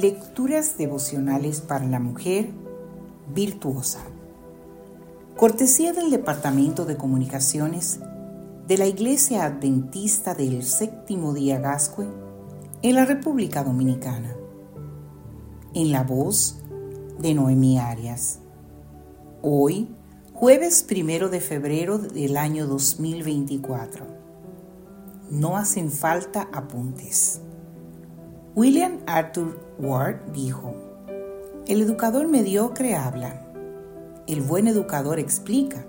Lecturas devocionales para la mujer virtuosa. Cortesía del Departamento de Comunicaciones de la Iglesia Adventista del Séptimo Día Gascue en la República Dominicana. En la voz de Noemí Arias. Hoy, jueves primero de febrero del año 2024. No hacen falta apuntes. William Arthur Ward dijo, el educador mediocre habla, el buen educador explica,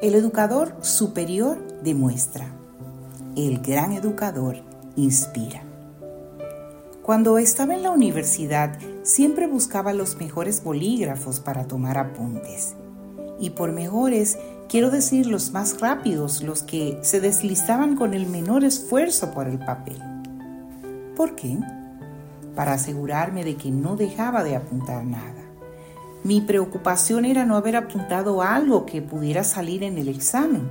el educador superior demuestra, el gran educador inspira. Cuando estaba en la universidad siempre buscaba los mejores bolígrafos para tomar apuntes. Y por mejores quiero decir los más rápidos, los que se deslizaban con el menor esfuerzo por el papel. ¿Por qué? Para asegurarme de que no dejaba de apuntar nada. Mi preocupación era no haber apuntado algo que pudiera salir en el examen.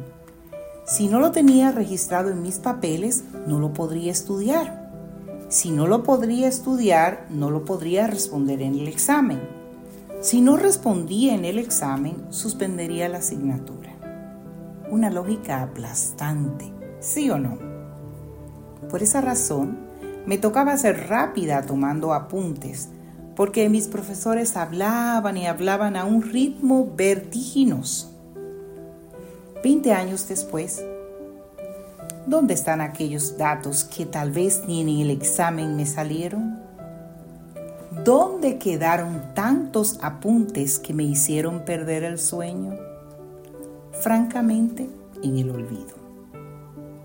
Si no lo tenía registrado en mis papeles, no lo podría estudiar. Si no lo podría estudiar, no lo podría responder en el examen. Si no respondía en el examen, suspendería la asignatura. Una lógica aplastante, ¿sí o no? Por esa razón, me tocaba ser rápida tomando apuntes, porque mis profesores hablaban y hablaban a un ritmo vertiginoso. Veinte años después, ¿dónde están aquellos datos que tal vez ni en el examen me salieron? ¿Dónde quedaron tantos apuntes que me hicieron perder el sueño? Francamente, en el olvido.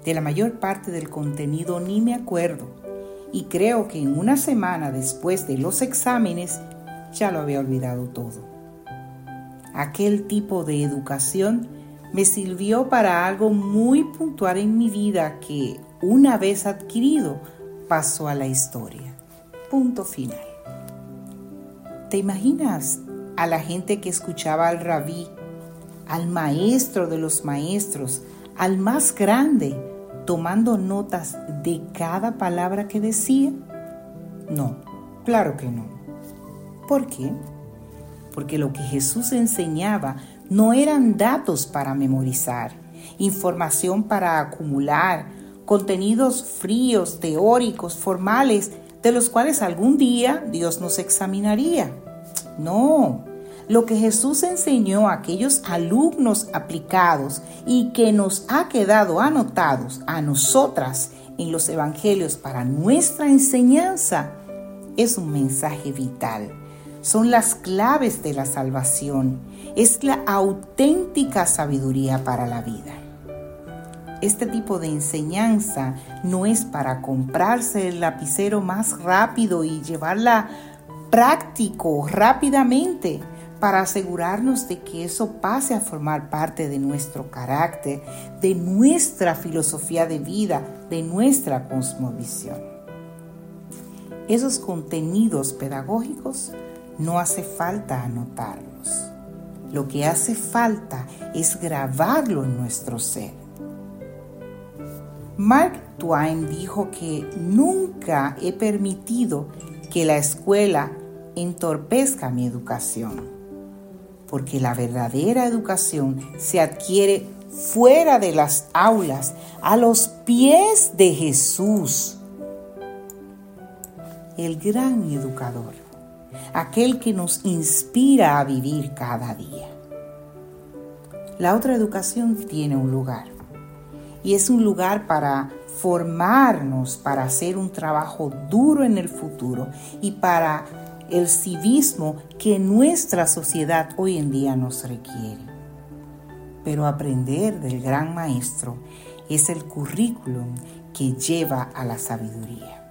De la mayor parte del contenido ni me acuerdo y creo que en una semana después de los exámenes ya lo había olvidado todo. Aquel tipo de educación me sirvió para algo muy puntual en mi vida que, una vez adquirido, pasó a la historia. Punto final. ¿Te imaginas a la gente que escuchaba al rabí, al maestro de los maestros, al más grande, tomando notas de cada palabra que decía? No, claro que no. ¿Por qué? Porque lo que Jesús enseñaba no eran datos para memorizar, información para acumular, contenidos fríos, teóricos, formales, de los cuales algún día Dios nos examinaría. No, lo que Jesús enseñó a aquellos alumnos aplicados y que nos ha quedado anotados a nosotras en los evangelios para nuestra enseñanza es un mensaje vital. Son las claves de la salvación. Es la auténtica sabiduría para la vida. Este tipo de enseñanza no es para comprarse el lapicero más rápido y llevarla práctico rápidamente para asegurarnos de que eso pase a formar parte de nuestro carácter, de nuestra filosofía de vida, de nuestra cosmovisión. Esos contenidos pedagógicos no hace falta anotarlos. Lo que hace falta es grabarlo en nuestro ser. Mark Twain dijo que nunca he permitido que la escuela entorpezca mi educación porque la verdadera educación se adquiere fuera de las aulas, a los pies de Jesús, el gran educador, aquel que nos inspira a vivir cada día. La otra educación tiene un lugar y es un lugar para formarnos, para hacer un trabajo duro en el futuro y para el civismo que nuestra sociedad hoy en día nos requiere. Pero aprender del gran maestro es el currículum que lleva a la sabiduría.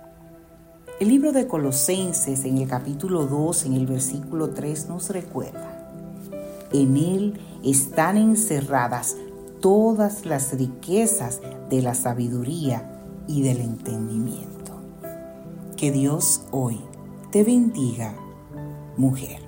El libro de Colosenses en el capítulo 2, en el versículo 3 nos recuerda, en él están encerradas todas las riquezas de la sabiduría y del entendimiento. Que Dios hoy te bendiga, mujer.